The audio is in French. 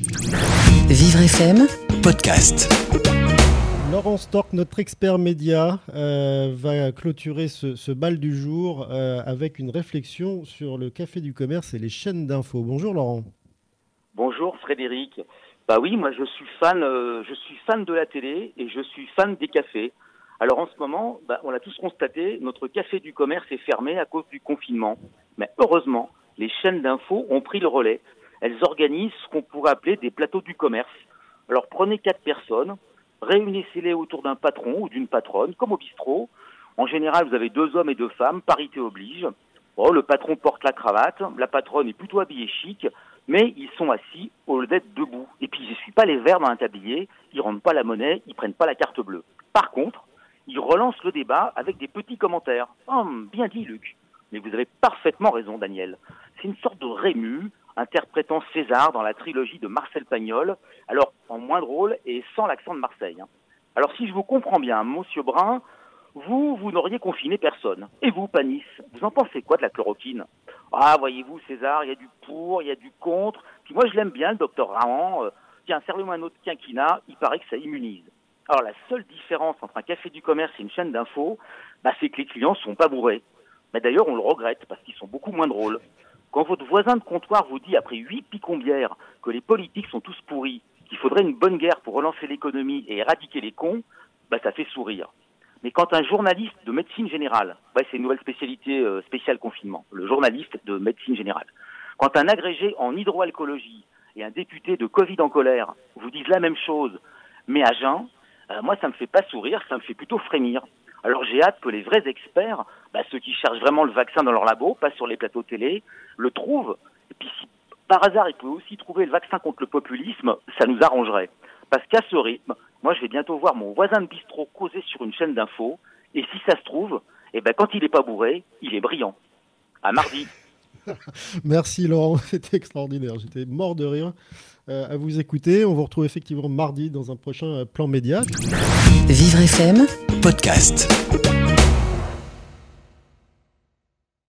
Vivre FM, podcast. Laurent Stork, notre expert média, euh, va clôturer ce, ce bal du jour euh, avec une réflexion sur le café du commerce et les chaînes d'infos. Bonjour Laurent. Bonjour Frédéric. Bah oui, moi je suis fan, euh, je suis fan de la télé et je suis fan des cafés. Alors en ce moment, bah, on l'a tous constaté, notre café du commerce est fermé à cause du confinement. Mais heureusement, les chaînes d'infos ont pris le relais. Elles organisent ce qu'on pourrait appeler des plateaux du commerce. Alors prenez quatre personnes, réunissez-les autour d'un patron ou d'une patronne, comme au bistrot. En général, vous avez deux hommes et deux femmes, parité oblige. Le patron porte la cravate, la patronne est plutôt habillée chic, mais ils sont assis au lieu d'être debout. Et puis ils n'essuient pas les verres dans un tablier, ils rendent pas la monnaie, ils prennent pas la carte bleue. Par contre, ils relancent le débat avec des petits commentaires. Oh, bien dit Luc. Mais vous avez parfaitement raison Daniel. C'est une sorte de rému interprétant César dans la trilogie de Marcel Pagnol, alors en moins drôle et sans l'accent de Marseille. hein. Alors si je vous comprends bien, Monsieur Brun, vous, vous n'auriez confiné personne. Et vous, Panis, vous en pensez quoi de la chloroquine? Ah, voyez-vous, César, il y a du pour, il y a du contre. Puis moi, je l'aime bien, le docteur Rahan. Euh, tiens, servez-moi un autre quinquina, il paraît que ça immunise. Alors la seule différence entre un café du commerce et une chaîne d'infos, bah, c'est que les clients sont pas bourrés. Mais d'ailleurs, on le regrette parce qu'ils sont beaucoup moins drôles. Quand votre voisin de comptoir vous dit après huit picombières que les politiques sont tous pourris, qu'il faudrait une bonne guerre pour relancer l'économie et éradiquer les cons, bah ça fait sourire. Mais quand un journaliste de médecine générale, ouais, c'est une nouvelle spécialité euh, spéciale confinement, le journaliste de médecine générale, quand un agrégé en hydroalcoologie et un député de Covid en colère vous disent la même chose, mais à jeun, euh, moi ça me fait pas sourire, ça me fait plutôt frémir. Alors j'ai hâte que les vrais experts, bah, ceux qui cherchent vraiment le vaccin dans leur labo, pas sur les plateaux télé, le trouvent. Et puis si par hasard ils pouvaient aussi trouver le vaccin contre le populisme, ça nous arrangerait. Parce qu'à ce rythme, moi je vais bientôt voir mon voisin de bistrot causer sur une chaîne d'infos, et si ça se trouve, eh ben quand il est pas bourré, il est brillant. À mardi. Merci Laurent, c'était extraordinaire. J'étais mort de rire euh, à vous écouter. On vous retrouve effectivement mardi dans un prochain euh, plan média. Vivre FM, Podcast.